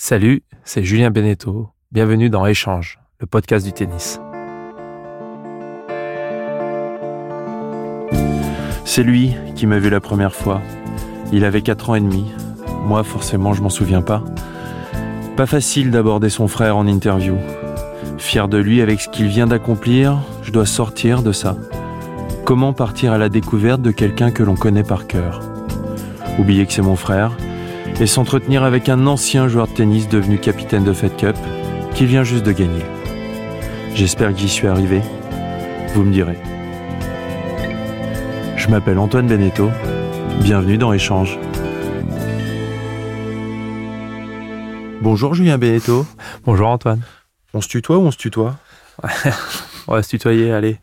Salut, c'est Julien Beneteau. Bienvenue dans Échange, le podcast du tennis. C'est lui qui m'a vu la première fois. Il avait 4 ans et demi. Moi, forcément, je m'en souviens pas. Pas facile d'aborder son frère en interview. Fier de lui avec ce qu'il vient d'accomplir, je dois sortir de ça. Comment partir à la découverte de quelqu'un que l'on connaît par cœur? Oublier que c'est mon frère et s'entretenir avec un ancien joueur de tennis devenu capitaine de Fed Cup qu'il vient juste de gagner. J'espère que j'y suis arrivé. Vous me direz. Je m'appelle Antoine Beneteau. Bienvenue dans Échange. Bonjour Julien Beneteau. Bonjour Antoine. On se tutoie ou on se tutoie? On va se tutoyer, allez.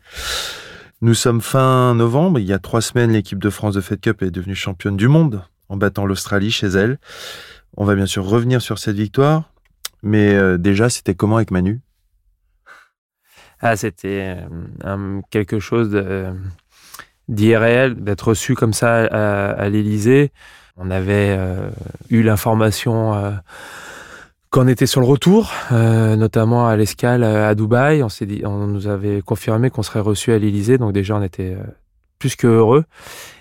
Nous sommes fin novembre. Il y a trois semaines, l'équipe de France de Fed Cup est devenue championne du monde en battant l'Australie chez elle. On va bien sûr revenir sur cette victoire. Mais euh, déjà, c'était comment avec Manu? Ah, c'était euh, quelque chose d'irréel d'être reçu comme ça à, à l'Élysée. On avait euh, eu l'information euh, qu'on était sur le retour, notamment à l'escale à Dubaï. On dit, on nous avait confirmé qu'on serait reçu à l'Élysée, donc déjà on était plus que heureux.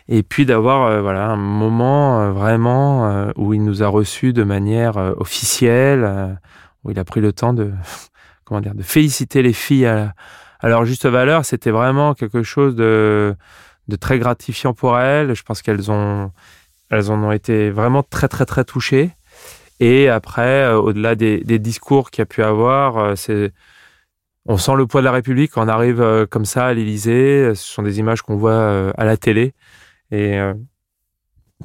Et puis d'avoir euh, voilà un moment euh, vraiment euh, où il nous a reçus de manière officielle, où il a pris le temps de comment dire de féliciter les filles à, à leur juste valeur. C'était vraiment quelque chose de de très gratifiant pour elles. Je pense qu'elles ont, elles en ont été vraiment très très très touchées. Et après, au-delà des, des discours qu'il y a pu avoir, c'est, on sent le poids de la République on arrive comme ça à l'Élysée. Ce sont des images qu'on voit à la télé et euh,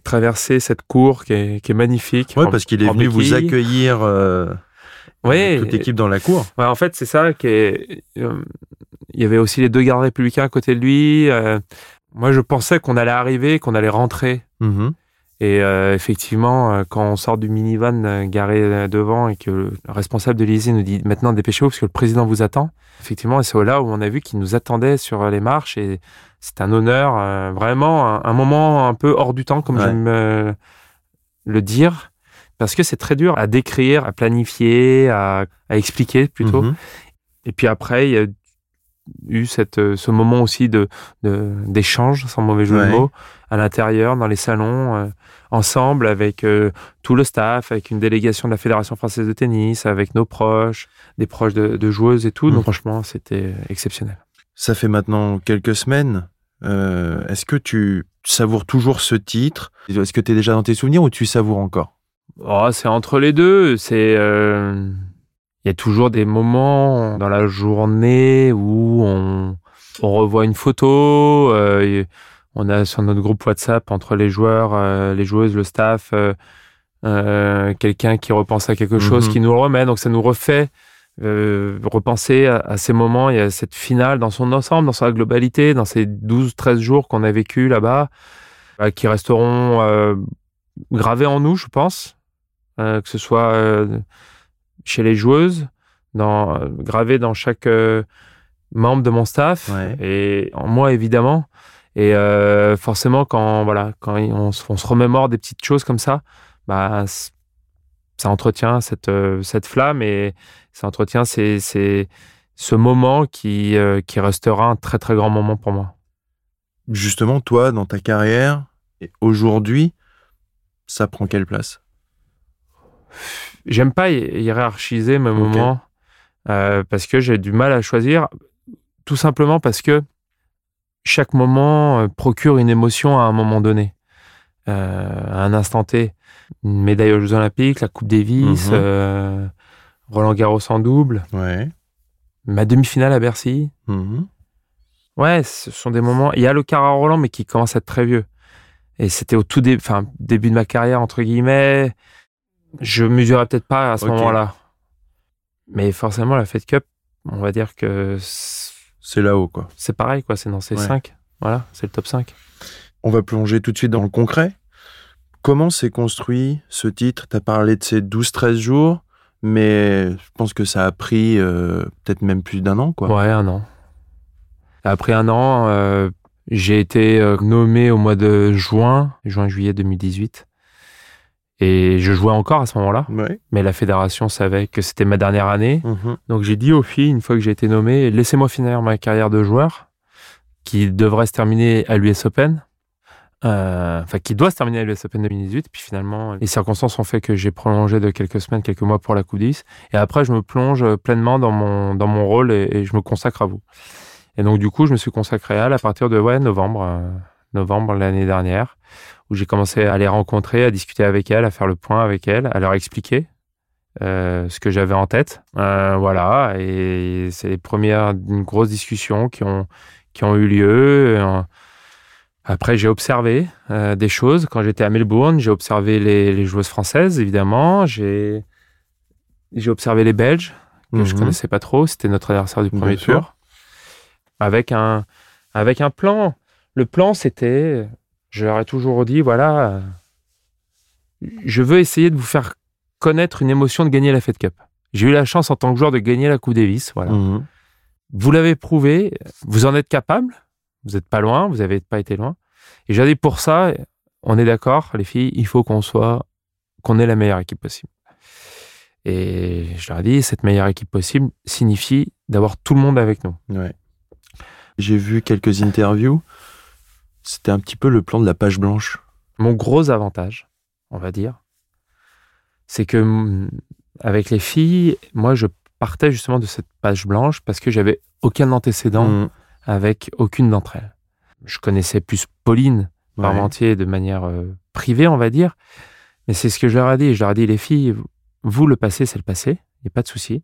traverser cette cour qui est, qui est magnifique. Oui, parce qu'il est en venu vous accueillir euh, toute l'équipe dans la cour. Ouais, en fait, c'est ça qui est. euh, il y avait aussi les deux gardes républicains à côté de lui. moi, je pensais qu'on allait arriver, qu'on allait rentrer. Mhm. Et euh, effectivement, euh, quand on sort du minivan euh, garé devant et que le responsable de l'Élysée nous dit maintenant dépêchez-vous parce que le président vous attend. Effectivement, c'est là où on a vu qu'il nous attendait sur les marches et c'est un honneur, euh, vraiment un, un moment un peu hors du temps, comme Ouais. j'aime euh, le dire, parce que c'est très dur à décrire, à planifier, à, à expliquer plutôt. Mhm. Et puis après, il y a eu cette, ce moment aussi de d'échange, sans mauvais jeu Ouais. de mots, à l'intérieur, dans les salons, euh, ensemble, avec euh, tout le staff, avec une délégation de la Fédération française de tennis, avec nos proches, des proches de, de joueuses et tout. Mhm. Donc franchement, c'était exceptionnel. Ça fait maintenant quelques semaines. Euh, Est-ce que tu savoures toujours ce titre? Est-ce que tu es déjà dans tes souvenirs ou tu savoures encore? Oh, c'est entre les deux. C'est euh, il y a toujours des moments dans la journée où on, on revoit une photo. euh, on a sur notre groupe WhatsApp entre les joueurs, euh, les joueuses, le staff, euh, euh, quelqu'un qui repense à quelque chose, Mhm. qui nous le remet. Donc ça nous refait euh, repenser à, à ces moments. Y a cette finale dans son ensemble, dans sa globalité, dans ces 12-13 jours qu'on a vécu là-bas, euh, qui resteront euh, gravés en nous, je pense euh, que ce soit chez les joueuses, dans, euh, gravé dans chaque membre de mon staff Ouais. et en moi évidemment. Et forcément, quand voilà, quand on, se- on se remémore des petites choses comme ça, bah, ça entretient cette euh, cette flamme et ça entretient ces, ces- ce moment qui euh, qui restera un très très grand moment pour moi. Justement, toi, dans ta carrière, et aujourd'hui, ça prend quelle place? J'aime pas hi- hiérarchiser mes moments euh, parce que j'ai du mal à choisir, tout simplement parce que chaque moment procure une émotion à un moment donné, euh, à un instant T. Une médaille aux Jeux Olympiques, la Coupe Davis, Mhm. euh, Roland Garros en double, Ouais. ma demi-finale à Bercy. Mhm. Ouais, ce sont des moments. Il y a le Cara Roland, mais qui commence à être très vieux. Et c'était au tout début, enfin, début de ma carrière, entre guillemets. Je mesurais peut-être pas à ce moment-là. Mais forcément, la Fed Cup, on va dire que C'est là-haut, quoi. c'est pareil, quoi. C'est dans ces Ouais. 5. Voilà, c'est le top 5. On va plonger tout de suite dans le concret. Comment s'est construit ce titre? Tu as parlé de ces 12-13 jours, mais je pense que ça a pris euh, peut-être même plus d'un an, quoi. Ouais, un an. Après un an, euh, j'ai été euh, nommé au mois de juin, juin-juillet 2018. Et je jouais encore à ce moment-là, Ouais. mais la fédération savait que c'était ma dernière année. Mhm. Donc j'ai dit aux filles, une fois que j'ai été nommé, laissez-moi finir ma carrière de joueur, qui devrait se terminer à l'US Open. Euh, Enfin, qui doit se terminer à l'US Open 2018. Puis finalement, les circonstances ont fait que j'ai prolongé de quelques semaines, quelques mois pour la Coupe 10. Et après, je me plonge pleinement dans mon, dans mon rôle et, je me consacre à vous. Et donc, du coup, je me suis consacré à elle à partir de ouais, novembre, euh, novembre l'année dernière, où j'ai commencé à les rencontrer, à discuter avec elles, à faire le point avec elles, à leur expliquer euh, ce que j'avais en tête. Euh, voilà, et c'est les premières une grosse discussion qui ont, qui ont eu lieu. Après, j'ai observé euh, des choses. Quand j'étais à Melbourne, j'ai observé les, les joueuses françaises, évidemment. J'ai observé les Belges, que je Mhm. connaissais pas trop. C'était notre adversaire du Bien premier sûr. tour. Avec un, avec un plan. Le plan, c'était, je leur ai toujours dit, voilà, je veux essayer de vous faire connaître une émotion de gagner la Fed Cup. J'ai eu la chance en tant que joueur de gagner la Coupe Davis. Voilà. Mhm. Vous l'avez prouvé, vous en êtes capable, vous n'êtes pas loin, vous n'avez pas été loin. Et j'ai dit pour ça, on est d'accord, les filles, il faut qu'on soit, qu'on ait la meilleure équipe possible. Et je leur ai dit, cette meilleure équipe possible signifie d'avoir tout le monde avec nous. Ouais. J'ai vu quelques interviews. C'était un petit peu le plan de la page blanche. Mon gros avantage, on va dire, c'est que mm, avec les filles, moi, je partais justement de cette page blanche parce que j'avais aucun antécédent Mhm. Avec aucune d'entre elles. Je connaissais plus Pauline Ouais. Parmentier de manière euh, privée, on va dire. Mais c'est ce que je leur ai dit. Je leur ai dit, les filles, vous, le passé, c'est le passé. Il n'y a pas de souci.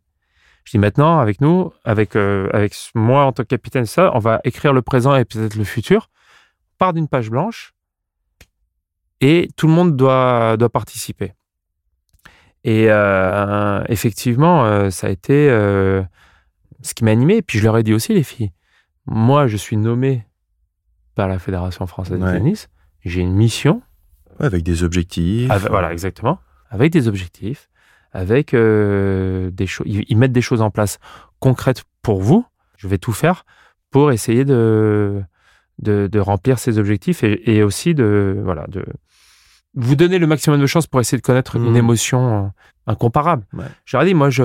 Je dis maintenant, avec nous, avec, euh, avec moi en tant que capitaine, ça, on va écrire le présent et peut-être le futur. On part d'une page blanche et tout le monde doit, doit participer. Et euh, effectivement, euh, ça a été ce qui m'a animé. Et puis je leur ai dit aussi, les filles, moi, je suis nommé par la Fédération française Ouais. de tennis. J'ai une mission. Avec des objectifs. Avec- voilà, exactement. Avec des objectifs, avec euh, des choses. Ils, ils mettent des choses en place concrètes pour vous. Je vais tout faire pour essayer de, de, de remplir ces objectifs et, et aussi de, voilà, de vous donner le maximum de chances pour essayer de connaître une émotion euh, incomparable. Ouais. Ai dit, moi, je,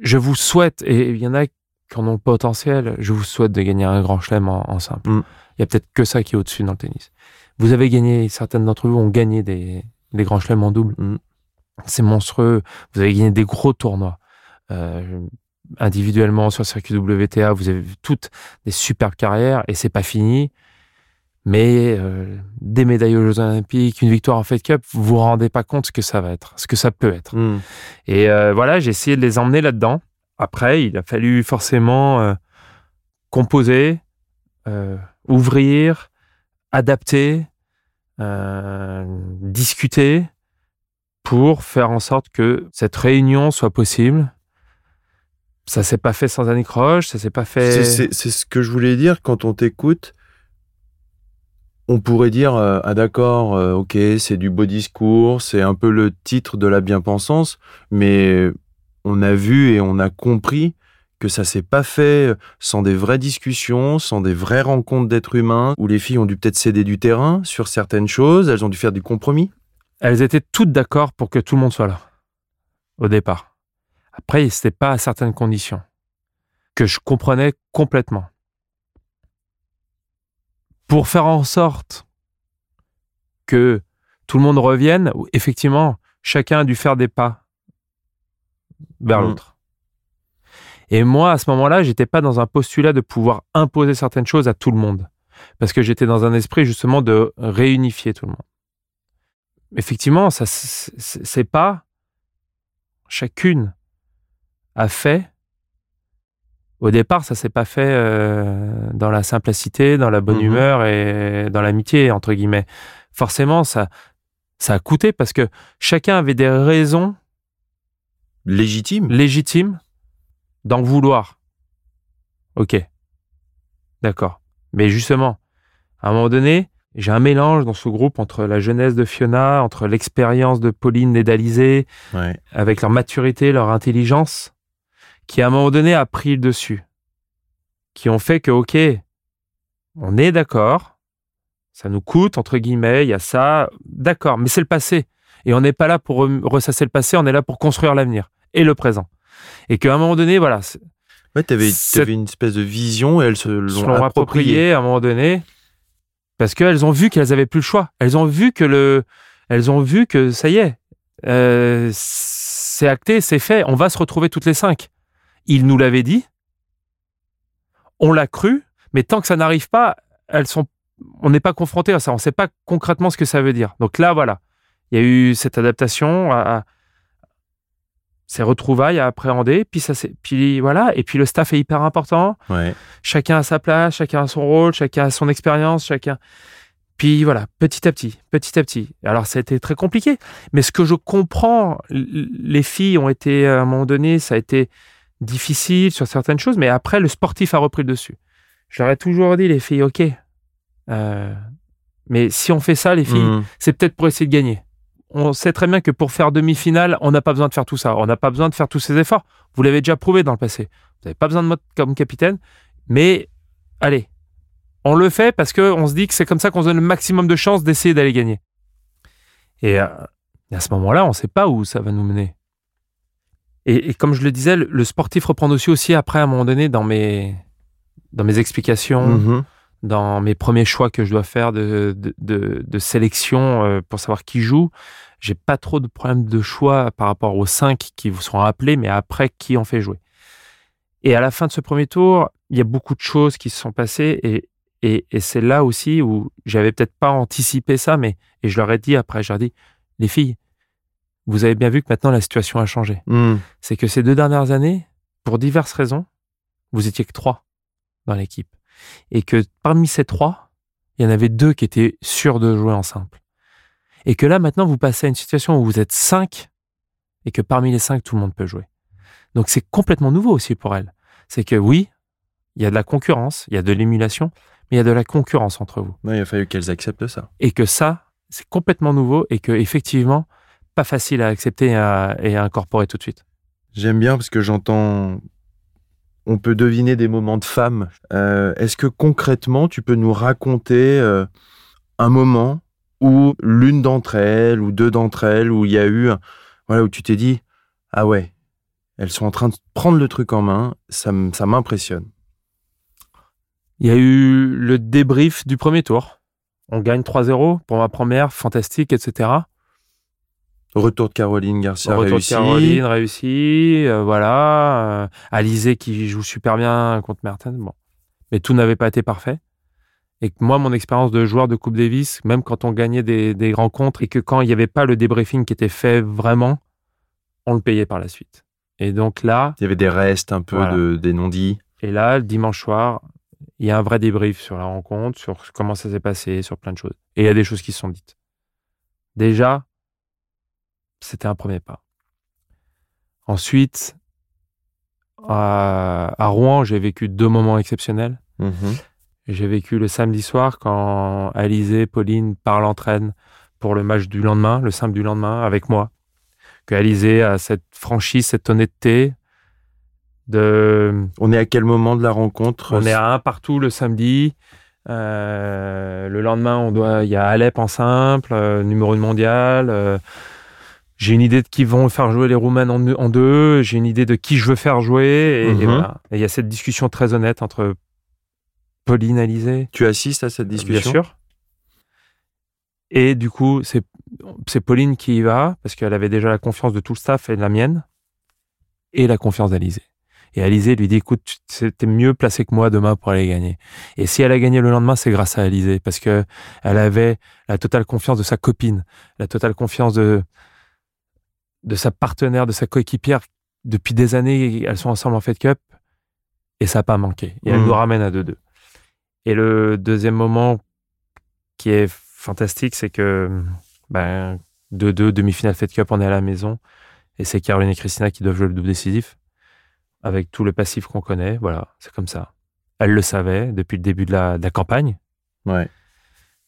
je vous souhaite, et il y en a qui en ont le potentiel, je vous souhaite de gagner un grand chelem en, en simple. Mhm. Il y a peut-être que ça qui est au-dessus dans le tennis. Vous avez gagné, certaines d'entre vous ont gagné des, des grands chelems en double. Mhm. C'est monstrueux. Vous avez gagné des gros tournois. Euh, individuellement sur le circuit WTA, vous avez toutes des superbes carrières et c'est pas fini. Mais euh, des médailles aux Jeux Olympiques, une victoire en Fed Cup, vous vous rendez pas compte ce que ça va être, ce que ça peut être. Mhm. Et euh, voilà, j'ai essayé de les emmener là-dedans. Après, il a fallu forcément euh, composer, euh, ouvrir, adapter, euh, discuter pour faire en sorte que cette réunion soit possible. Ça s'est pas fait sans anicroche, ça s'est pas fait. C'est- ce que je voulais dire quand on t'écoute. On pourrait dire ah d'accord, ok, c'est du beau discours, c'est un peu le titre de la bien-pensance, mais on a vu et on a compris que ça s'est pas fait sans des vraies discussions, sans des vraies rencontres d'êtres humains, où les filles ont dû peut-être céder du terrain sur certaines choses, elles ont dû faire du compromis. Elles étaient toutes d'accord pour que tout le monde soit là, au départ. Après, c'était pas à certaines conditions que je comprenais complètement. Pour faire en sorte que tout le monde revienne, effectivement, chacun a dû faire des pas vers Mhm. l'autre. Et moi, à ce moment-là, j'étais pas dans un postulat de pouvoir imposer certaines choses à tout le monde, parce que j'étais dans un esprit justement de réunifier tout le monde effectivement, ça, c'est pas chacune a fait Au départ, ça s'est pas fait euh, dans la simplicité, dans la bonne Mhm. humeur et dans l'amitié entre guillemets. Forcément, ça ça a coûté parce que chacun avait des raisons Légitime. légitimes d'en vouloir. Ok, d'accord. Mais justement, à un moment donné, j'ai un mélange dans ce groupe entre la jeunesse de Fiona, entre l'expérience de Pauline et d'Alizé, Ouais. avec leur maturité, leur intelligence, qui à un moment donné a pris le dessus, qui ont fait que, ok, on est d'accord, ça nous coûte, entre guillemets, il y a ça, d'accord, mais c'est le passé. Et on n'est pas là pour ressasser le passé, on est là pour construire l'avenir et le présent. Et qu'à un moment donné, voilà, Ouais, t'avais, Cette- t'avais une espèce de vision et elles se l'ont appropriée. approprié à un moment donné, parce qu'elles ont vu qu'elles avaient plus le choix. Elles ont vu que le, elles ont vu que ça y est, euh, c'est acté, c'est fait. On va se retrouver toutes les cinq. Ils nous l'avaient dit, on l'a cru, mais tant que ça n'arrive pas, elles sont, on n'est pas confronté à ça. On ne sait pas concrètement ce que ça veut dire. Donc là, voilà, il y a eu cette adaptation à, à ces retrouvailles à appréhender. Puis ça, puis voilà, et puis le staff est hyper important Ouais. chacun a sa place, chacun a son rôle, chacun a son expérience, chacun. Puis voilà, petit à petit, petit à petit. Alors ça a été très compliqué, mais ce que je comprends, les filles ont été à un moment donné, ça a été difficile sur certaines choses, mais après le sportif a repris le dessus. Je leur ai toujours dit les filles, ok, euh, mais si on fait ça, les filles, Mhm. c'est peut-être pour essayer de gagner. On sait très bien que pour faire demi-finale, on n'a pas besoin de faire tout ça. On n'a pas besoin de faire tous ces efforts. Vous l'avez déjà prouvé dans le passé. Vous n'avez pas besoin de moi comme capitaine. Mais allez, on le fait parce qu'on se dit que c'est comme ça qu'on donne le maximum de chances d'essayer d'aller gagner. Et euh, à ce moment-là, on ne sait pas où ça va nous mener. Et, comme je le disais, le, sportif reprend aussi, aussi après, à un moment donné, dans mes, dans mes explications, Mhm. Dans mes premiers choix que je dois faire de, de, de- de sélection euh, pour savoir qui joue. J'ai pas trop de problèmes de choix par rapport aux cinq qui vous seront appelés, mais après qui on fait jouer. Et à la fin de ce premier tour, il y a beaucoup de choses qui se sont passées et, et, et c'est là aussi où j'avais peut-être pas anticipé ça, mais et je leur ai dit après, je leur ai dit, les filles, vous avez bien vu que maintenant la situation a changé. Mhm. C'est que ces deux dernières années, pour diverses raisons, vous étiez que trois dans l'équipe. Et que parmi ces trois, il y en avait deux qui étaient sûrs de jouer en simple. Et que là, maintenant, vous passez à une situation où vous êtes cinq et que parmi les cinq, tout le monde peut jouer. Donc c'est complètement nouveau aussi pour elles. C'est que oui, il y a de la concurrence, il y a de l'émulation, mais il y a de la concurrence entre vous. Ouais, il a fallu qu'elles acceptent ça. Et que ça, c'est complètement nouveau et que effectivement, pas facile à accepter et à, et à incorporer tout de suite. J'aime bien parce que j'entends. On peut deviner des moments de femme. Euh, Est-ce que concrètement, tu peux nous raconter euh, un moment où l'une d'entre elles ou deux d'entre elles, où il y a eu, voilà, où tu t'es dit, ah ouais, elles sont en train de prendre le truc en main, ça m'impressionne. Il y a eu le débrief du premier tour. On gagne 3-0 pour ma première, fantastique, etc. Retour de Caroline Garcia Retour réussi. de Caroline réussi, euh, voilà. Euh, Alizé qui joue super bien contre Mertens. Bon. Mais tout n'avait pas été parfait. Et que moi, mon expérience de joueur de Coupe Davis, même quand on gagnait des, des rencontres et que quand il n'y avait pas le débriefing qui était fait vraiment, on le payait par la suite. Et donc là, Il y avait des restes un peu Voilà. de, des non-dits. Et là, le dimanche soir, il y a un vrai débrief sur la rencontre, sur comment ça s'est passé, sur plein de choses. Et il y a des choses qui se sont dites. Déjà, c'était un premier pas. Ensuite, à, à Rouen, j'ai vécu deux moments exceptionnels. Mhm. J'ai vécu le samedi soir quand Alizé, Pauline parlent entraîne pour le match du lendemain, le simple du lendemain, avec moi. Que Alizé a cette franchise, cette honnêteté de On est à quel moment de la rencontre? On est à un partout le samedi. Euh, le lendemain, on doit, il y a Alep en simple, euh, numéro une mondial. euh, j'ai une idée de qui vont faire jouer les Roumaines en, en deux. J'ai une idée de qui je veux faire jouer. Et, et Mhm. voilà. Et il y a cette discussion très honnête entre Pauline et Alizé. Tu assistes à cette discussion? Bien sûr. Et du coup, c'est Pauline qui y va parce qu'elle avait déjà la confiance de tout le staff et de la mienne et la confiance d'Alizé. Et Alizé lui dit écoute, t'es mieux placé que moi demain pour aller gagner. Et si elle a gagné le lendemain, c'est grâce à Alizé parce que elle avait la totale confiance de sa copine, la totale confiance de de sa partenaire, de sa coéquipière depuis des années. Elles sont ensemble en Fed Cup Et ça n'a pas manqué. Et elle Mm. nous ramène à 2-2. Et le deuxième moment qui est fantastique, c'est que ben, 2-2, demi-finale Fed Cup, on est à la maison. Et c'est Caroline et Christina qui doivent jouer le double décisif. Avec tout le passif qu'on connaît. Voilà, c'est comme ça. Elle le savait depuis le début de la, de la campagne, Ouais.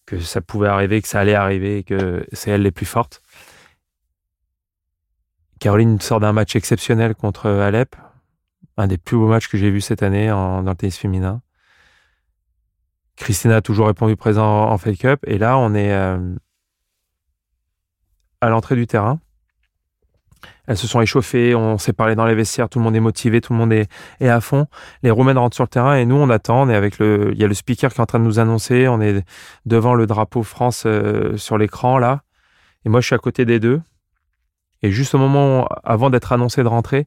que ça pouvait arriver, que ça allait arriver et que c'est elle les plus fortes. Caroline sort d'un match exceptionnel contre Alep, un des plus beaux matchs que j'ai vu cette année en- dans le tennis féminin. Christina a toujours répondu présent en Fed Cup. Et là, on est euh, à l'entrée du terrain. Elles se sont échauffées, on s'est parlé dans les vestiaires, tout le monde est motivé, tout le monde est, à fond. Les Roumaines rentrent sur le terrain et nous, on attend. On avec le, il y a le speaker qui est en train de nous annoncer. On est devant le drapeau France euh, sur l'écran là. Et moi, je suis à côté des deux. Et juste au moment, avant d'être annoncé de rentrer,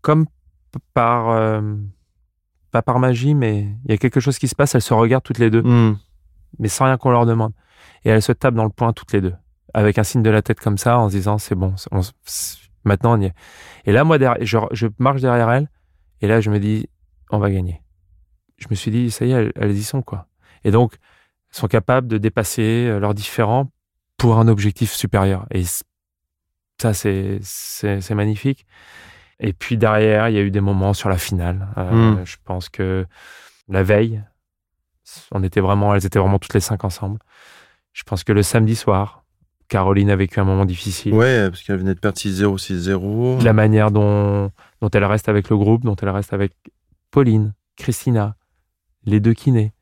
comme par, euh, pas par magie, mais il y a quelque chose qui se passe. Elles se regardent toutes les deux, Mm. mais sans rien qu'on leur demande. Et elles se tapent dans le poing toutes les deux, avec un signe de la tête comme ça, en se disant c'est bon, on maintenant on y est. Et là, moi, derrière, je, je marche derrière elles, et là, je me dis on va gagner. Je me suis dit ça y est, elles, elles y sont quoi. Et donc, elles sont capables de dépasser euh, leurs différends pour un objectif supérieur. Et ça, c'est magnifique. Et puis derrière, il y a eu des moments sur la finale. Euh, Mm. Je pense que la veille, on était vraiment, elles étaient vraiment toutes les cinq ensemble. Je pense que le samedi soir, Caroline a vécu un moment difficile. Ouais, parce qu'elle venait de perdre 6-0, 6-0. La manière dont, dont elle reste avec le groupe, dont elle reste avec Pauline, Christina, les deux kinés,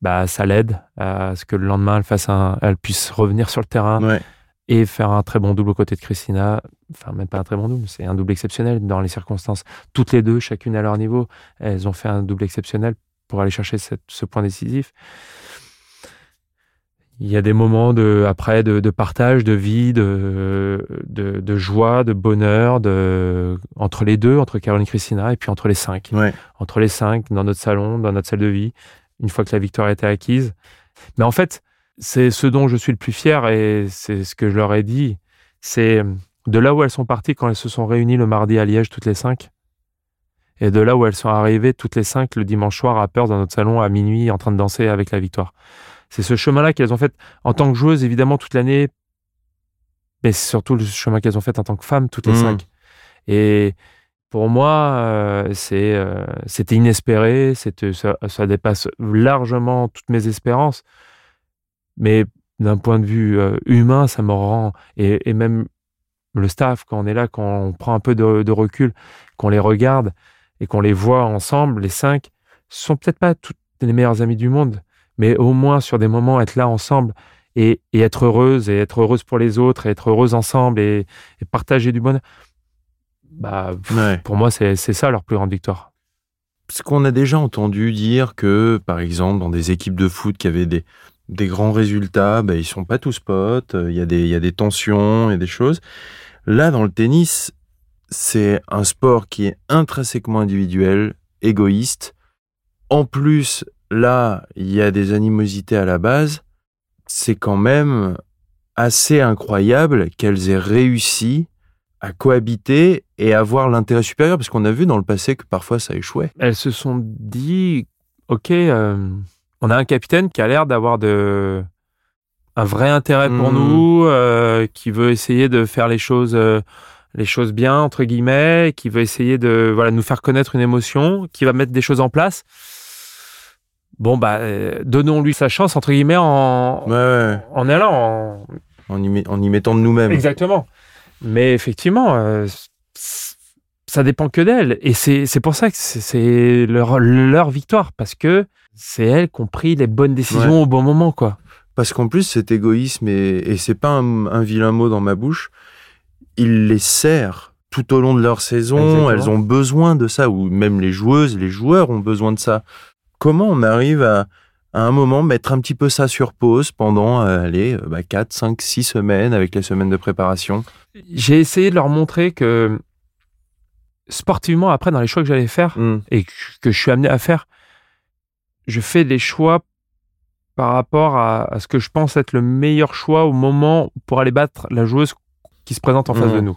bah, ça l'aide à ce que le lendemain, elle, fasse un, elle puisse revenir sur le terrain Ouais. Et faire un très bon double aux côtés de Christina. Enfin, même pas un très bon double, c'est un double exceptionnel dans les circonstances. Toutes les deux, chacune à leur niveau, elles ont fait un double exceptionnel pour aller chercher cette- ce point décisif. Il y a des moments de, après de, de partage, de vie, de, de, de joie, de bonheur, de, entre les deux, entre Caroline et Christina, et puis entre les cinq. Ouais. Entre les cinq, dans notre salon, dans notre salle de vie, une fois que la victoire a été acquise. Mais en fait, c'est ce dont je suis le plus fier, et c'est ce que je leur ai dit, c'est de là où elles sont parties quand elles se sont réunies le mardi à Liège, toutes les cinq, et de là où elles sont arrivées toutes les cinq le dimanche soir à Perth dans notre salon à minuit en train de danser avec la victoire. C'est ce chemin-là qu'elles ont fait en tant que joueuses, évidemment, toute l'année, mais c'est surtout le chemin qu'elles ont fait en tant que femmes, toutes les Mhm. cinq. Et pour moi, euh, c'est, euh, c'était inespéré, c'était, ça, ça dépasse largement toutes mes espérances. Mais d'un point de vue euh, humain, ça me rend, et, et même le staff, quand on est là, quand on prend un peu de, de recul, qu'on les regarde et qu'on les voit ensemble, les cinq, sont peut-être pas toutes les meilleures amies du monde, mais au moins sur des moments, être là ensemble et, et être heureuse, et être heureuse pour les autres, et être heureuse ensemble et, et partager du bonheur. Bah, pff, Ouais. pour moi, c'est c'est ça leur plus grande victoire. Parce qu'on a déjà entendu dire que, par exemple, dans des équipes de foot qui avaient des, des grands résultats, ben, ils sont pas tous potes, euh, il y, a des- il y a des tensions, il y a des choses. Là, dans le tennis, c'est un sport qui est intrinsèquement individuel, égoïste. En plus, là, il y a des animosités à la base. C'est quand même assez incroyable qu'elles aient réussi à cohabiter et avoir l'intérêt supérieur, parce qu'on a vu dans le passé que parfois ça échouait. Elles se sont dit, ok, euh, on a un capitaine qui a l'air d'avoir de un vrai intérêt pour Mhm. nous, euh, qui veut essayer de faire les choses, euh, les choses bien entre guillemets, qui veut essayer de voilà nous faire connaître une émotion, qui va mettre des choses en place. Bon bah, euh, donnons-lui sa chance entre guillemets en Ouais, ouais. en allant en, En y, met- en y mettant de nous-mêmes. Exactement. Mais effectivement, ça dépend que d'elles. Et c'est pour ça que c'est- c'est leur, leur victoire, parce que c'est elles qui ont pris les bonnes décisions au bon moment, quoi. Parce qu'en plus, cet égoïsme, et, et c'est pas un, un vilain mot dans ma bouche, il les sert tout au long de leur saison. Exactement. Elles ont besoin de ça, ou même les joueuses, les joueurs ont besoin de ça. Comment on arrive à, à un moment mettre un petit peu ça sur pause pendant, euh, allez, euh, bah, 4, 5, 6 semaines avec les semaines de préparation? J'ai essayé de leur montrer que sportivement, après, dans les choix que j'allais faire, Hmm. et que je suis amené à faire, je fais des choix par rapport à, à ce que je pense être le meilleur choix au moment pour aller battre la joueuse qui se présente en face Mhm. de nous.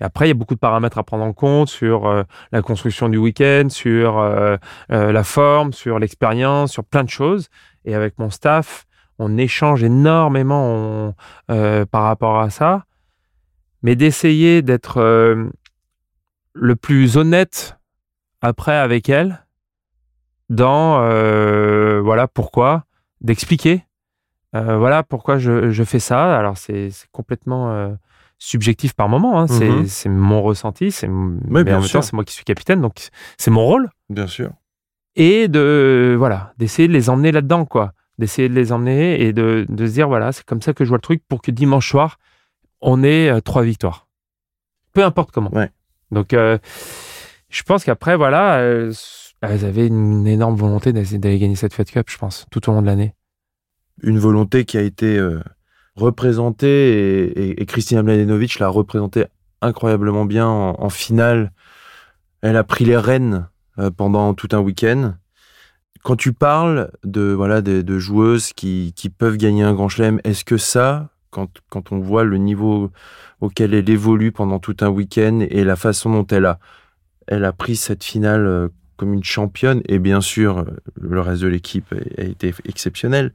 Et après, il y a beaucoup de paramètres à prendre en compte sur euh, la construction du week-end, sur euh, euh, la forme, sur l'expérience, sur plein de choses. Et avec mon staff, on échange énormément par rapport à ça. Mais d'essayer d'être le plus honnête après avec elle dans voilà pourquoi, d'expliquer voilà pourquoi je, je, fais ça. Alors c'est complètement subjectif par moment. Hein. Mhm. C'est mon ressenti. C'est mais en même temps, c'est moi qui suis capitaine, donc c'est mon rôle. Bien sûr. Et de voilà, d'essayer de les emmener là-dedans, quoi. D'essayer de les emmener et de, de se dire voilà, c'est comme ça que je vois le truc pour que dimanche soir, on ait euh, trois victoires. Peu importe comment. Ouais. Donc, euh, je pense qu'après, voilà, elles, avaient une énorme volonté d'aller gagner cette Fed Cup, je pense, tout au long de l'année. Une volonté qui a été euh, représenté et, et, Christina Mladenovic l'a représenté incroyablement bien en, finale. Elle a pris les rênes euh, pendant tout un week-end. Quand tu parles de voilà de, joueuses qui, qui, peuvent gagner un grand chelem, est-ce que ça, quand, quand on voit le niveau auquel elle évolue pendant tout un week-end et la façon dont elle a, elle a pris cette finale euh, comme une championne, et bien sûr, le reste de l'équipe a été exceptionnel.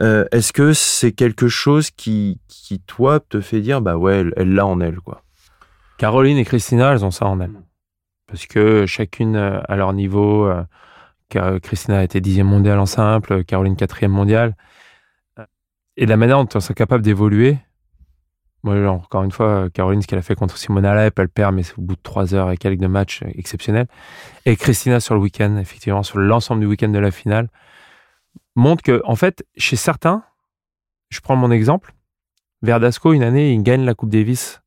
Euh, est-ce que c'est quelque chose qui, qui, toi, te fait dire, bah ouais, elle l'a en elle, quoi? Caroline et Christina, elles ont ça en elles. Parce que chacune à leur niveau, euh, Christina a été dixième mondiale en simple, Caroline quatrième mondiale. Et la manière dont elles sont capables d'évoluer, moi, encore une fois, Caroline, ce qu'elle a fait contre Simona Alep, elle perd, mais c'est au bout de trois heures et quelques de match exceptionnel. Et Christina sur le week-end, effectivement, sur l'ensemble du week-end de la finale, montre que, en fait, chez certains, je prends mon exemple, Verdasco, une année, il gagne la Coupe Davis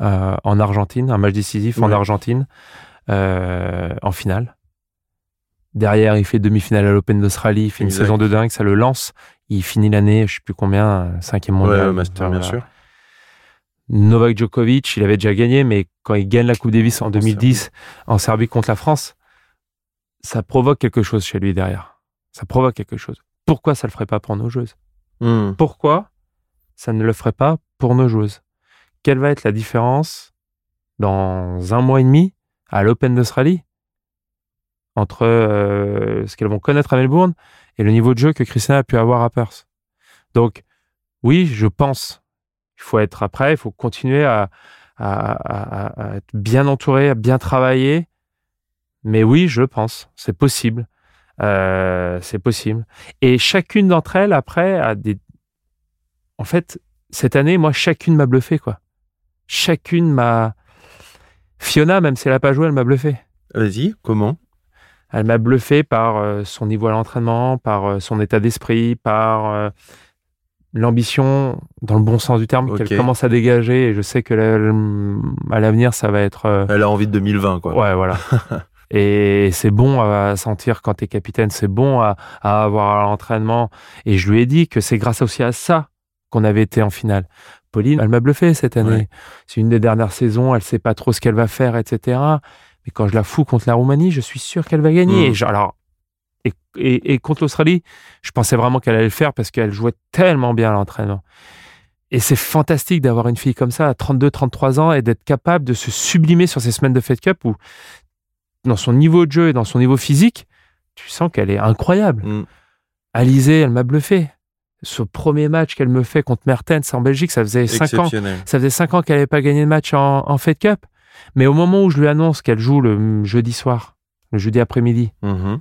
euh, en Argentine, un match décisif en Argentine, euh, en finale. Derrière, il fait demi-finale à l'Open d'Australie, il fait une saison de dingue, ça le lance. Il finit l'année, je sais plus combien, cinquième mondial. Ouais, master, bien sûr. Novak Djokovic, il avait déjà gagné, mais quand il gagne la Coupe Davis en 2010 en Serbie contre la France, ça provoque quelque chose chez lui derrière. Ça provoque quelque chose. Pourquoi ça le ferait pas pour nos joueuses? Hmm. Pourquoi ça ne le ferait pas pour nos joueuses? Quelle va être la différence dans un mois et demi à l'Open d'Australie entre euh, ce qu'elles vont connaître à Melbourne et le niveau de jeu que Christina a pu avoir à Perth? Donc, oui, je pense faut être après, il faut continuer à, être bien entouré, à bien travailler. Mais oui, je pense, c'est possible. Euh, c'est possible. Et chacune d'entre elles, après, a des. En fait, cette année, moi, chacune m'a bluffé, quoi. Chacune m'a. Fiona, même si elle n'a pas joué, elle m'a bluffé. Vas-y, comment? Elle m'a bluffé par euh, son niveau à l'entraînement, par euh, son état d'esprit, par l'ambition dans le bon sens du terme qu'elle commence à dégager et je sais que à l'avenir ça va être euh, elle a envie de 2020 quoi. Ouais voilà. Et c'est bon à sentir quand tu es capitaine c'est bon à, avoir à l'entraînement. Et je lui ai dit que c'est grâce aussi à ça qu'on avait été en finale. Pauline elle m'a bluffé cette année. C'est une des dernières saisons elle sait pas trop ce qu'elle va faire etc mais quand je la fous contre la Roumanie je suis sûr qu'elle va gagner. Mmh. alors et, contre l'Australie, je pensais vraiment qu'elle allait le faire parce qu'elle jouait tellement bien à l'entraînement. Et c'est fantastique d'avoir une fille comme ça à 32, 33 ans et d'être capable de se sublimer sur ces semaines de Fed Cup où, dans son niveau de jeu et dans son niveau physique, tu sens qu'elle est incroyable. Mm. Alizé, elle m'a bluffé. Ce premier match qu'elle me fait contre Mertens en Belgique, ça faisait 5 ans. Ça faisait 5 ans qu'elle n'avait pas gagné de match en, en Fed Cup. Mais au moment où je lui annonce qu'elle joue le jeudi soir, le jeudi après-midi, mm-hmm.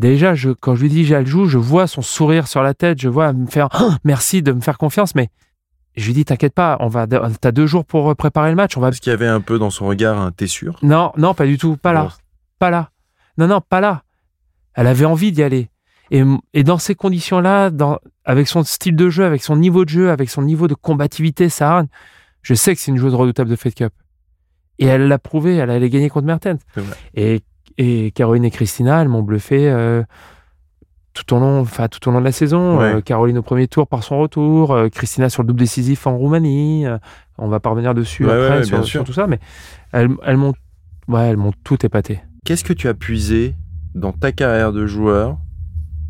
Déjà, je, quand je lui dis j'ai joue, je vois son sourire sur la tête, je vois me faire oh, merci de me faire confiance, mais je lui dis t'inquiète pas, on va, t'as deux jours pour préparer le match, on va. Est-ce qu'il y avait un peu dans son regard un t'es sûr? Non, non, pas du tout, pas là, pas là, non, non, pas là. Elle avait envie d'y aller. Et, et, dans ces conditions-là, avec son style de jeu, avec son niveau de jeu, avec son niveau de combativité, ça, je sais que c'est une joueuse redoutable de Fed Cup. Et elle l'a prouvé, elle allait gagner contre Mertens. Et et Caroline et Christina, elles m'ont bluffé euh, tout, au long, tout au long de la saison. Euh, Caroline au premier tour par son retour, euh, Christina sur le double décisif en Roumanie. on va pas revenir dessus après sur, tout ça, mais elles, elles m'ont ouais, elles m'ont tout épaté. Qu'est-ce que tu as puisé dans ta carrière de joueur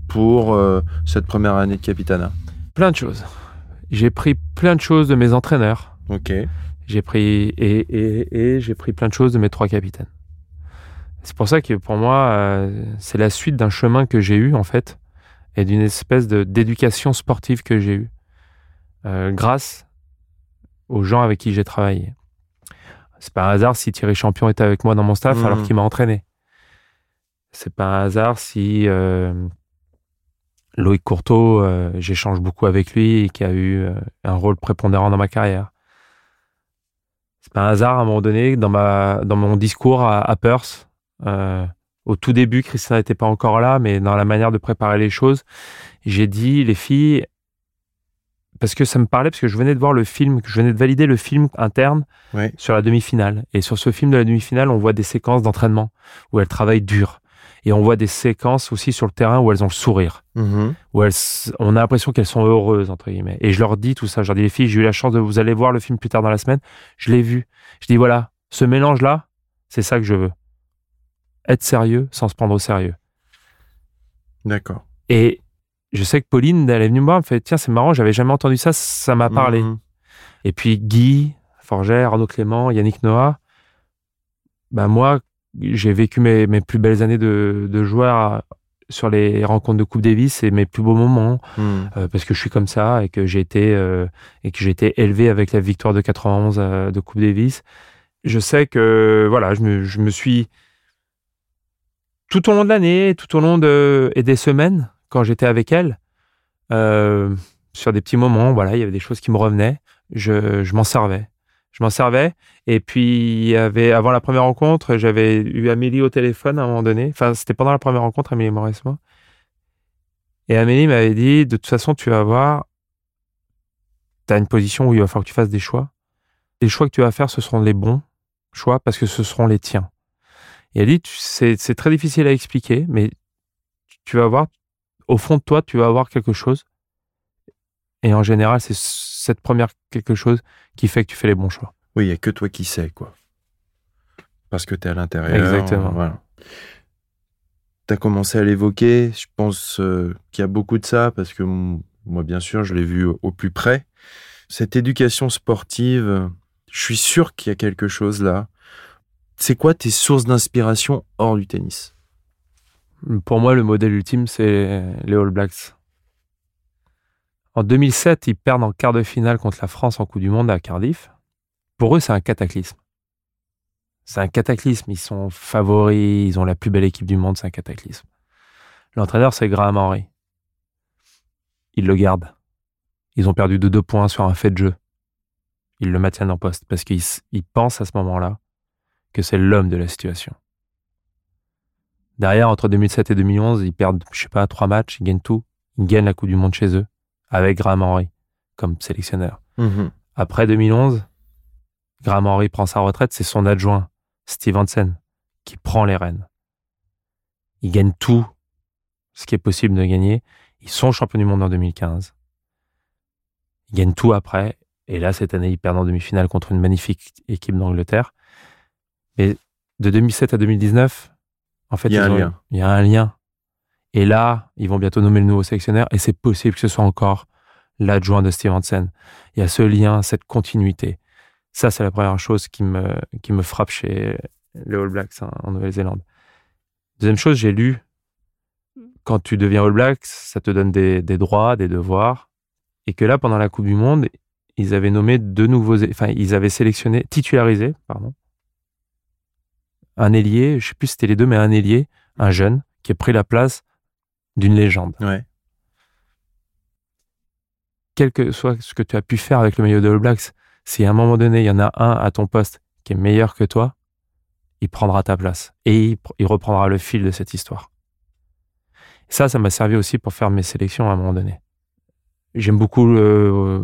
pour cette première année de Capitana? Plein de choses. J'ai pris plein de choses de mes entraîneurs. Ok. J'ai pris et, et, et j'ai pris plein de choses de mes trois capitaines. C'est pour ça que pour moi, euh, c'est la suite d'un chemin que j'ai eu en fait, et d'une espèce d'éducation sportive que j'ai eue, euh, grâce aux gens avec qui j'ai travaillé. C'est pas un hasard si Thierry Champion était avec moi dans mon staff Mhm. alors qu'il m'a entraîné. C'est pas un hasard si euh, Loïc Courteau, j'échange beaucoup avec lui et qui a eu un rôle prépondérant dans ma carrière. C'est pas un hasard à un moment donné dans ma dans mon discours à, à Perth. Euh, au tout début, Christian n'était pas encore là, mais dans la manière de préparer les choses, j'ai dit les filles parce que ça me parlait parce que je venais de voir le film, je venais de valider le film interne Ouais. sur la demi-finale. Et sur ce film de la demi-finale, on voit des séquences d'entraînement où elles travaillent dur. Et on voit des séquences aussi sur le terrain où elles ont le sourire Mhm. où elles, on a l'impression qu'elles sont heureuses, entre guillemets. Et je leur dis tout ça. Je leur dis, les filles, j'ai eu la chance de vous allez voir le film plus tard dans la semaine. Je l'ai vu. Je dis, voilà, ce mélange-là, c'est ça que je veux. Être sérieux sans se prendre au sérieux. D'accord. Et je sais que Pauline, elle est venue me voir, elle me fait, tiens, c'est marrant, j'avais jamais entendu ça, ça m'a parlé. Mhm. Et puis Guy, Forgère, Arnaud Clément, Yannick Noah, ben moi, j'ai vécu mes, mes plus belles années de, de joueur sur les rencontres de Coupe Davis et mes plus beaux moments. Mhm. euh, parce que je suis comme ça et que j'ai été euh, et que j'ai été élevé avec la victoire de 91 euh, de Coupe Davis. Je sais que voilà, je me, je me suis tout au long de l'année, tout au long de et des semaines quand j'étais avec elle, euh, sur des petits moments, voilà, il y avait des choses qui me revenaient. Je, je m'en servais, je m'en servais. Et puis il y avait avant la première rencontre, j'avais eu Amélie au téléphone à un moment donné. Enfin, c'était pendant la première rencontre, Amélie Maurice moi. Et Amélie m'avait dit, de toute façon, tu vas voir, tu as une position où il va falloir que tu fasses des choix. Les choix que tu vas faire, ce seront les bons choix parce que ce seront les tiens. Et elle dit, c'est très difficile à expliquer, mais tu vas voir, au fond de toi, tu vas avoir quelque chose. Et en général, c'est cette première quelque chose qui fait que tu fais les bons choix. Oui, il n'y a que toi qui sais, quoi. Parce que tu es à l'intérieur. Exactement. Voilà. Tu as commencé à l'évoquer. Je pense euh, qu'il y a beaucoup de ça, parce que moi, bien sûr, je l'ai vu au, plus près. Cette éducation sportive, je suis sûr qu'il y a quelque chose là. C'est quoi tes sources d'inspiration hors du tennis? Pour moi, le modèle ultime, c'est les All Blacks. En 2007, ils perdent en quart de finale contre la France en Coupe du Monde à Cardiff. Pour eux, c'est un cataclysme. C'est un cataclysme. Ils sont favoris, ils ont la plus belle équipe du monde, c'est un cataclysme. L'entraîneur, c'est Graham Henry. Ils le gardent. Ils ont perdu de deux points sur un fait de jeu. Ils le maintiennent en poste parce qu'ils pensent à ce moment-là que c'est l'homme de la situation. Derrière, entre 2007 et 2011, ils perdent, je sais pas, trois matchs, ils gagnent tout. Ils gagnent la Coupe du Monde chez eux, avec Graham Henry comme sélectionneur. Mhm. Après 2011, Graham Henry prend sa retraite, c'est son adjoint, Steve Hansen, qui prend les rênes. Ils gagnent tout ce qui est possible de gagner. Ils sont champions du monde en 2015. Ils gagnent tout après. Et là, cette année, ils perdent en demi-finale contre une magnifique équipe d'Angleterre. Mais de 2007 à 2019, en fait, Il y a un ont- lien. Il y a un lien. Et là, ils vont bientôt nommer le nouveau sélectionneur. Et c'est possible que ce soit encore l'adjoint de Steve Hansen. Il y a ce lien, cette continuité. Ça, c'est la première chose qui me, qui me frappe chez les All Blacks en, en Nouvelle-Zélande. Deuxième chose, j'ai lu, quand tu deviens All Blacks, ça te donne des, des droits, des devoirs. Et que là, pendant la Coupe du Monde, ils avaient nommé deux nouveaux, enfin, ils avaient sélectionné, titularisé, pardon, un ailier, je sais plus si c'était les deux, mais un ailier, un jeune, qui a pris la place d'une légende Ouais. quel que soit ce que tu as pu faire avec le maillot de All Blacks, si à un moment donné, il y en a un à ton poste qui est meilleur que toi, il prendra ta place et il, pr- il reprendra le fil de cette histoire. Ça, ça m'a servi aussi pour faire mes sélections à un moment donné. J'aime beaucoup le,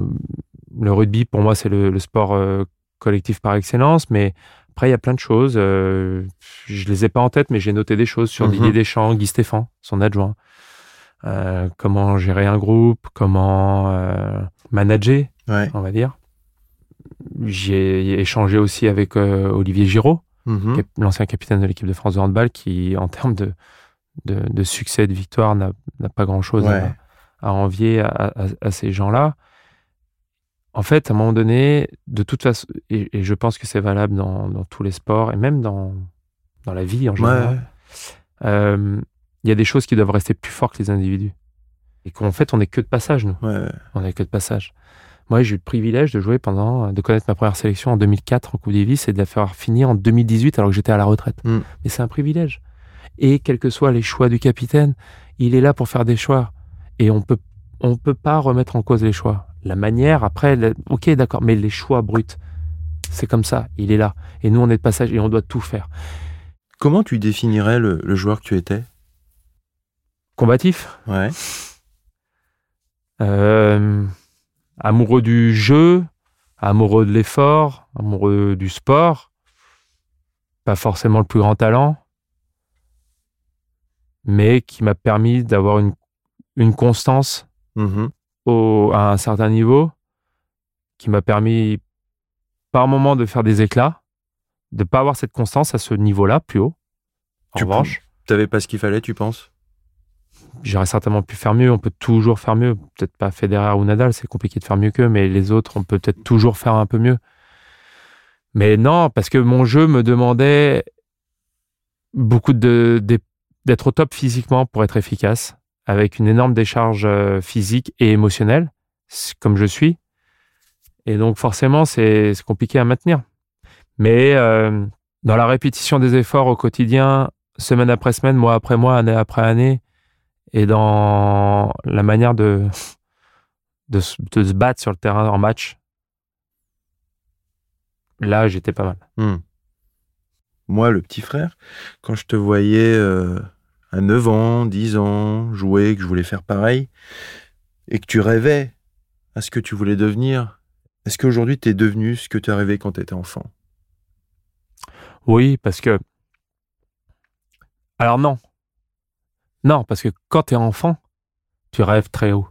le rugby. Pour moi, c'est le, le sport euh, collectif par excellence, mais après, il y a plein de choses. euh, je les ai pas en tête, mais j'ai noté des choses sur Mhm. Didier Deschamps, Guy Stéphane, son adjoint. Euh, comment gérer un groupe, comment euh, manager, Ouais. on va dire. J'ai échangé aussi avec euh, Olivier Giraud, Mhm. l'ancien capitaine de l'équipe de France de handball, qui, en termes de, de, de succès, de victoire, n'a n'a pas grand-chose Ouais. à, à envier à, à- à ces gens-là. En fait, à un moment donné, de toute façon, et, je pense que c'est valable dans, dans, tous les sports et même dans, dans la vie en général, euh, il y a des choses qui doivent rester plus fortes que les individus. Et qu'en fait, on n'est que de passage, nous. On n'est que de passage. Moi, j'ai eu le privilège de jouer pendant, de connaître ma première sélection en 2004 en Coupe Davis et de la faire finir en 2018 alors que j'étais à la retraite. Mm. Mais c'est un privilège. Et quels que soient les choix du capitaine, il est là pour faire des choix. Et on peut, on peut pas remettre en cause les choix. La manière, après, ok, d'accord, mais les choix bruts, c'est comme ça, il est là. Et nous, on est de passage et on doit tout faire. Comment tu définirais le, le joueur que tu étais? Combatif? Ouais. Euh, amoureux du jeu, amoureux de l'effort, amoureux du sport, pas forcément le plus grand talent, mais qui m'a permis d'avoir une, une constance mm-hmm. Au, à un certain niveau, qui m'a permis par moment de faire des éclats, de pas avoir cette constance à ce niveau-là, plus haut. En tu revanche, t'avais pas ce qu'il fallait, tu penses? J'aurais certainement pu faire mieux. On peut toujours faire mieux. Peut-être pas Federer ou Nadal, c'est compliqué de faire mieux qu'eux, mais les autres, on peut peut-être toujours faire un peu mieux. Mais non, parce que mon jeu me demandait beaucoup de, d'être au top physiquement pour être efficace, avec une énorme décharge euh, physique et émotionnelle, comme je suis. Et donc forcément, c'est, compliqué à maintenir. Mais euh, dans la répétition des efforts au quotidien, semaine après semaine, mois après mois, année après année, et dans la manière de, de, se battre sur le terrain en match, là, j'étais pas mal. Hmm. Moi, le petit frère, quand je te voyais euh, à 9 ans, 10 ans, jouer, que je voulais faire pareil, et que tu rêvais à ce que tu voulais devenir, est-ce qu'aujourd'hui tu es devenu ce que tu as rêvé quand tu étais enfant? Oui, parce que... Alors non, non, parce que quand tu es enfant, tu rêves très haut.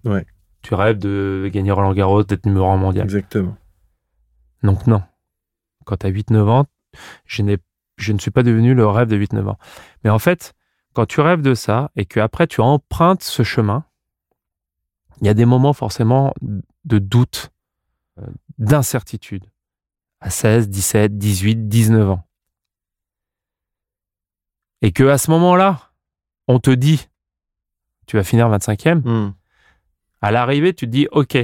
Tu rêves de gagner Roland Garros, d'être numéro 1 mondial. Exactement. Donc non. Quand tu as 8-9 ans, je, je ne suis pas devenu le rêve de 8-9 ans. Mais en fait, quand tu rêves de ça et que après tu empruntes ce chemin, il y a des moments forcément de doute, euh, d'incertitude. À 16, 17, 18, 19 ans. Et que à ce moment-là, on te dit, tu vas finir 25e, hmm. à l'arrivée, tu te dis, OK,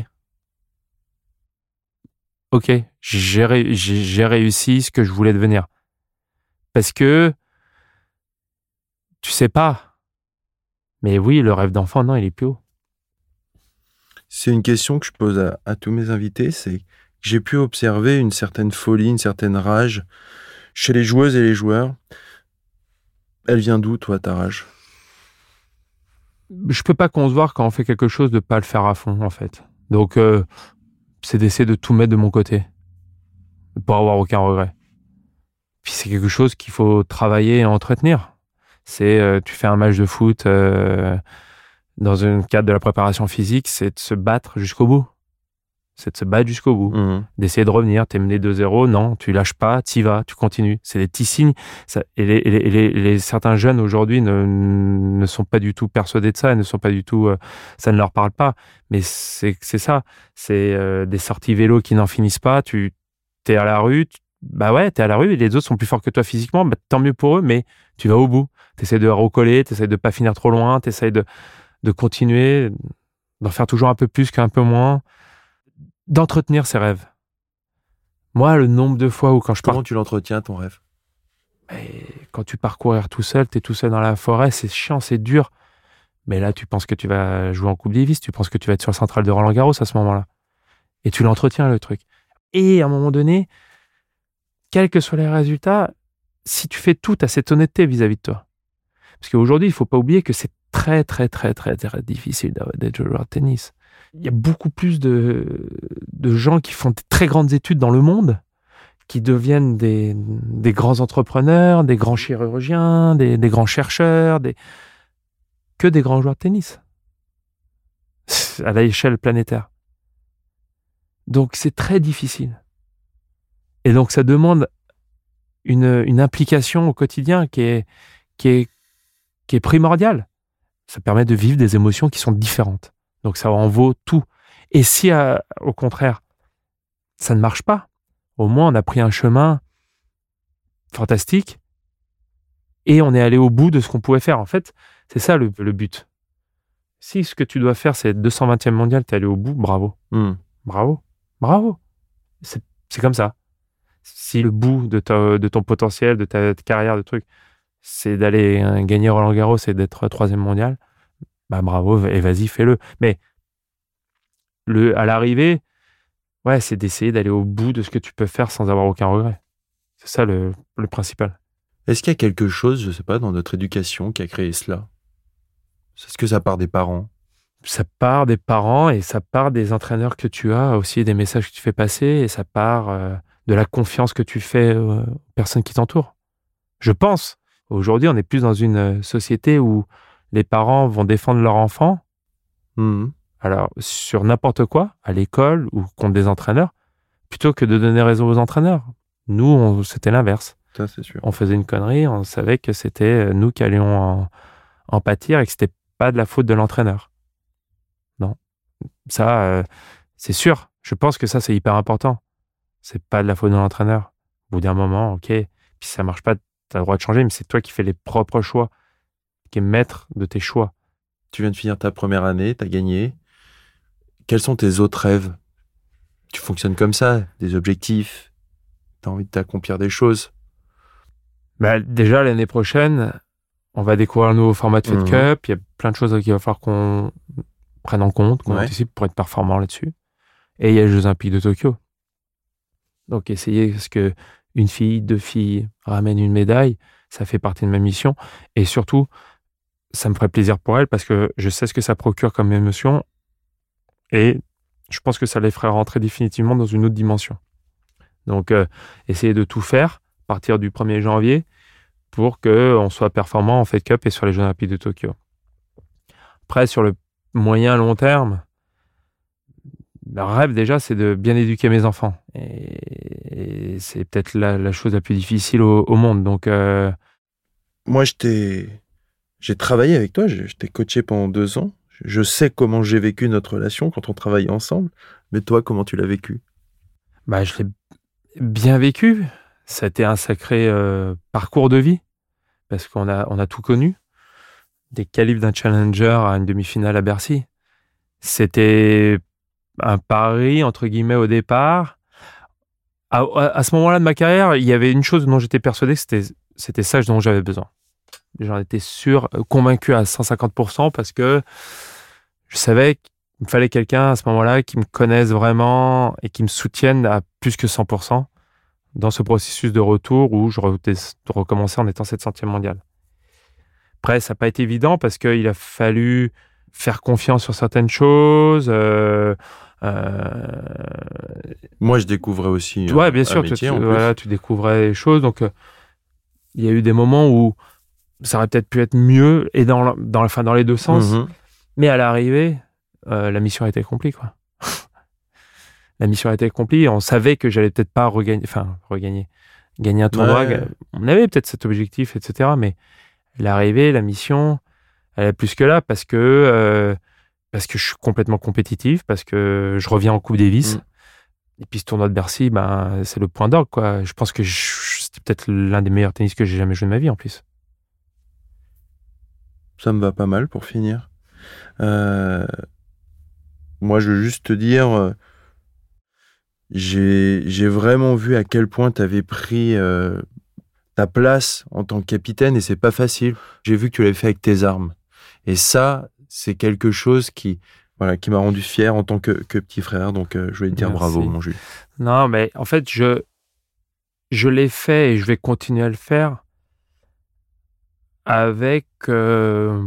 OK, j'ai réussi ce que je voulais devenir. Parce que tu sais pas. Mais oui, le rêve d'enfant, non, il est plus haut. C'est une question que je pose à, à tous mes invités, c'est que j'ai pu observer une certaine folie, une certaine rage chez les joueuses et les joueurs. Elle vient d'où, toi, ta rage? Je peux pas concevoir quand on fait quelque chose de pas le faire à fond en fait. Donc euh, c'est d'essayer de tout mettre de mon côté pour avoir aucun regret. Puis c'est quelque chose qu'il faut travailler et entretenir. C'est euh, tu fais un match de foot euh, dans un cadre de la préparation physique, c'est de se battre jusqu'au bout c'est de se battre jusqu'au bout, mmh. d'essayer de revenir. T'es mené 2-0, non, tu lâches pas, t'y vas, tu continues. C'est des petits signes. et, les, certains jeunes aujourd'hui ne, ne, sont pas du tout persuadés de ça, ne sont pas du tout, euh, ça ne leur parle pas. Mais c'est ça, c'est euh, des sorties vélo qui n'en finissent pas. Tu es à la rue, bah ouais, t'es à la rue et les autres sont plus forts que toi physiquement, bah, tant mieux pour eux, mais tu vas au bout. T'essaies de recoller, t'essaies de pas finir trop loin, t'essaies de, de continuer, d'en faire toujours un peu plus qu'un peu moins d'entretenir ses rêves. Moi, le nombre de fois où quand je Comment tu l'entretiens, ton rêve? Quand tu pars courir tout seul, tu es tout seul dans la forêt, c'est chiant, c'est dur. Mais là, tu penses que tu vas jouer en Coupe Davis, tu penses que tu vas être sur le central de Roland Garros à ce moment-là. Et tu l'entretiens, le truc. Et à un moment donné, quels que soient les résultats, si tu fais tout, à cette honnêteté vis-à-vis de toi. Parce qu'aujourd'hui, il faut pas oublier que c'est très, très, très, très, très difficile d'être joueur de tennis il y a beaucoup plus de, de gens qui font de très grandes études dans le monde, qui deviennent des, des grands entrepreneurs, des grands chirurgiens, des, des, grands chercheurs, des, que des grands joueurs de tennis à l'échelle planétaire. Donc c'est très difficile. Et donc ça demande une, une implication au quotidien qui est, qui, est, qui est primordiale. Ça permet de vivre des émotions qui sont différentes. Donc ça en vaut tout. Et si, euh, au contraire, ça ne marche pas. Au moins, on a pris un chemin fantastique et on est allé au bout de ce qu'on pouvait faire. En fait, c'est ça le, but. Si ce que tu dois faire, c'est être 220e mondial, es allé au bout, bravo. Hmm. Bravo. Bravo. C'est comme ça. Si le bout de, de ton potentiel, de ta carrière, de trucs, c'est d'aller hein, gagner Roland Garros et d'être troisième mondial, bah bravo et vas-y, fais-le. Mais le, à l'arrivée, ouais, c'est d'essayer d'aller au bout de ce que tu peux faire sans avoir aucun regret. C'est ça le, le principal. Est-ce qu'il y a quelque chose, je sais pas, dans notre éducation qui a créé cela? Est-ce que ça part des parents? Ça part des parents et ça part des entraîneurs que tu as, aussi des messages que tu fais passer et ça part euh, de la confiance que tu fais aux personnes qui t'entourent. Je pense. Aujourd'hui, on est plus dans une euh, société où les parents vont défendre leur enfant. Mmh alors, sur n'importe quoi, à l'école ou contre des entraîneurs, plutôt que de donner raison aux entraîneurs. Nous, c'était l'inverse. Ça, c'est sûr. On faisait une connerie, on savait que c'était euh, nous qui allions en, pâtir et que c'était pas de la faute de l'entraîneur. Non. Ça, euh, c'est sûr. Je pense que ça, c'est hyper important. C'est pas de la faute de l'entraîneur. Au bout d'un moment, ok. Puis ça marche pas, tu as le droit de changer, mais c'est toi qui fais les propres choix, qui es maître de tes choix. Tu viens de finir ta première année, tu as gagné. Quels sont tes autres rêves? Tu fonctionnes comme ça, des objectifs Tu as envie de t'accomplir des choses? Bah, déjà, l'année prochaine, on va découvrir un nouveau format de Fed mhm. Cup. Il y a plein de choses qu'il va falloir qu'on prenne en compte, qu'on anticipe pour être performant là-dessus. Et il y a les Jeux Olympiques de Tokyo. Donc, essayer ce que une fille, deux filles ramènent une médaille, ça fait partie de ma mission. Et surtout, ça me ferait plaisir pour elles parce que je sais ce que ça procure comme émotion. Et je pense que ça les ferait rentrer définitivement dans une autre dimension. Donc, euh, essayer de tout faire à partir du 1er janvier pour qu'on soit performant en Fed Cup et sur les Jeux Olympiques de Tokyo. Après, sur le moyen long terme, le rêve déjà, c'est de bien éduquer mes enfants. Et, c'est peut-être la, chose la plus difficile au, monde. Donc, euh, Moi, j'ai travaillé avec toi, je t'ai coaché pendant deux ans. Je sais comment j'ai vécu notre relation quand on travaillait ensemble. Mais toi, comment tu l'as vécu? Bah, Je l'ai bien vécu. Ça a été un sacré euh, parcours de vie parce qu'on a, on a tout connu. Des qualifs d'un challenger à une demi-finale à Bercy. C'était un pari, entre guillemets, au départ. À, ce moment-là de ma carrière, il y avait une chose dont j'étais persuadé, c'était, c'était ça dont j'avais besoin. J'en étais sûr, convaincu à 150% parce que je savais qu'il me fallait quelqu'un à ce moment-là qui me connaisse vraiment et qui me soutienne à plus que 100% dans ce processus de retour où je recommençais en étant 700e mondial. Après, ça n'a pas été évident parce qu'il a fallu faire confiance sur certaines choses. Euh, euh, Moi, je découvrais aussi. Ouais, bien sûr, tu, tu, découvrais les choses. Donc, euh, il y a eu des moments où ça aurait peut-être pu être mieux et dans, dans, fin, dans les deux sens. Mm-hmm. Mais à l'arrivée, la mission a été accomplie, quoi la mission a été accomplie. On savait que j'allais peut-être pas regagner, enfin, regagner, gagner un tournoi. On avait peut-être cet objectif, etc. Mais l'arrivée, la mission, plus que là parce que, euh, parce que je suis complètement compétitif, parce que je reviens en Coupe Davis. Mm. Et puis ce tournoi de Bercy, ben, c'est le point d'orgue, quoi. Je pense que c'était peut-être l'un des meilleurs tennis que j'ai jamais joué de ma vie, en plus. Ça me va pas mal pour finir. Euh, moi, je veux juste te dire, euh, j'ai vraiment vu à quel point tu avais pris euh, ta place en tant que capitaine et c'est pas facile. J'ai vu que tu l'avais fait avec tes armes. Et ça, c'est quelque chose qui, voilà, qui m'a rendu fier en tant que, que petit frère. Donc, euh, je voulais te dire bravo, mon Jules. Non, mais en fait, je, je l'ai fait et je vais continuer à le faire avec, euh,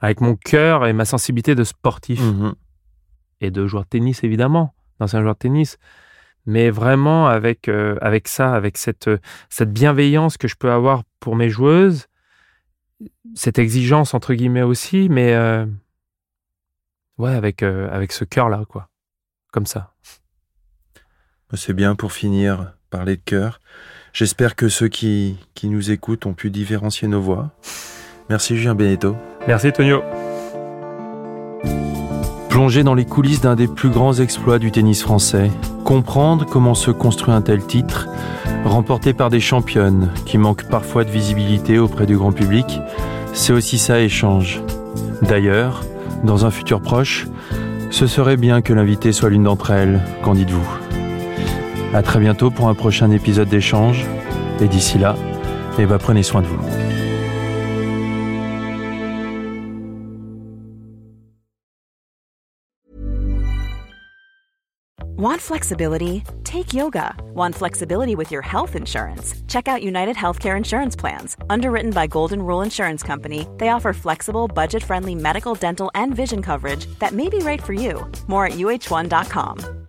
avec mon cœur et ma sensibilité de sportif. Mmh et de joueur de tennis, évidemment d'ancien joueur de tennis, mais vraiment avec, euh, avec ça, avec cette, cette bienveillance que je peux avoir pour mes joueuses, cette exigence entre guillemets aussi, mais euh, ouais, avec, euh, avec ce cœur-là, quoi. Comme ça. C'est bien pour finir, parler de cœur. J'espère que ceux qui, qui nous écoutent ont pu différencier nos voix. Merci Julien Beneteau. Merci Tonio. Plonger dans les coulisses d'un des plus grands exploits du tennis français, comprendre comment se construit un tel titre, remporté par des championnes qui manquent parfois de visibilité auprès du grand public, c'est aussi ça échange. D'ailleurs, dans un futur proche, ce serait bien que l'invité soit l'une d'entre elles, qu'en dites-vous À très bientôt pour un prochain épisode d'échange, et d'ici là, eh ben, prenez soin de vous. Want flexibility? Take yoga. Want flexibility with your health insurance? Check out United Healthcare Insurance Plans. Underwritten by Golden Rule Insurance Company, they offer flexible, budget friendly medical, dental, and vision coverage that may be right for you. More at uh1.com.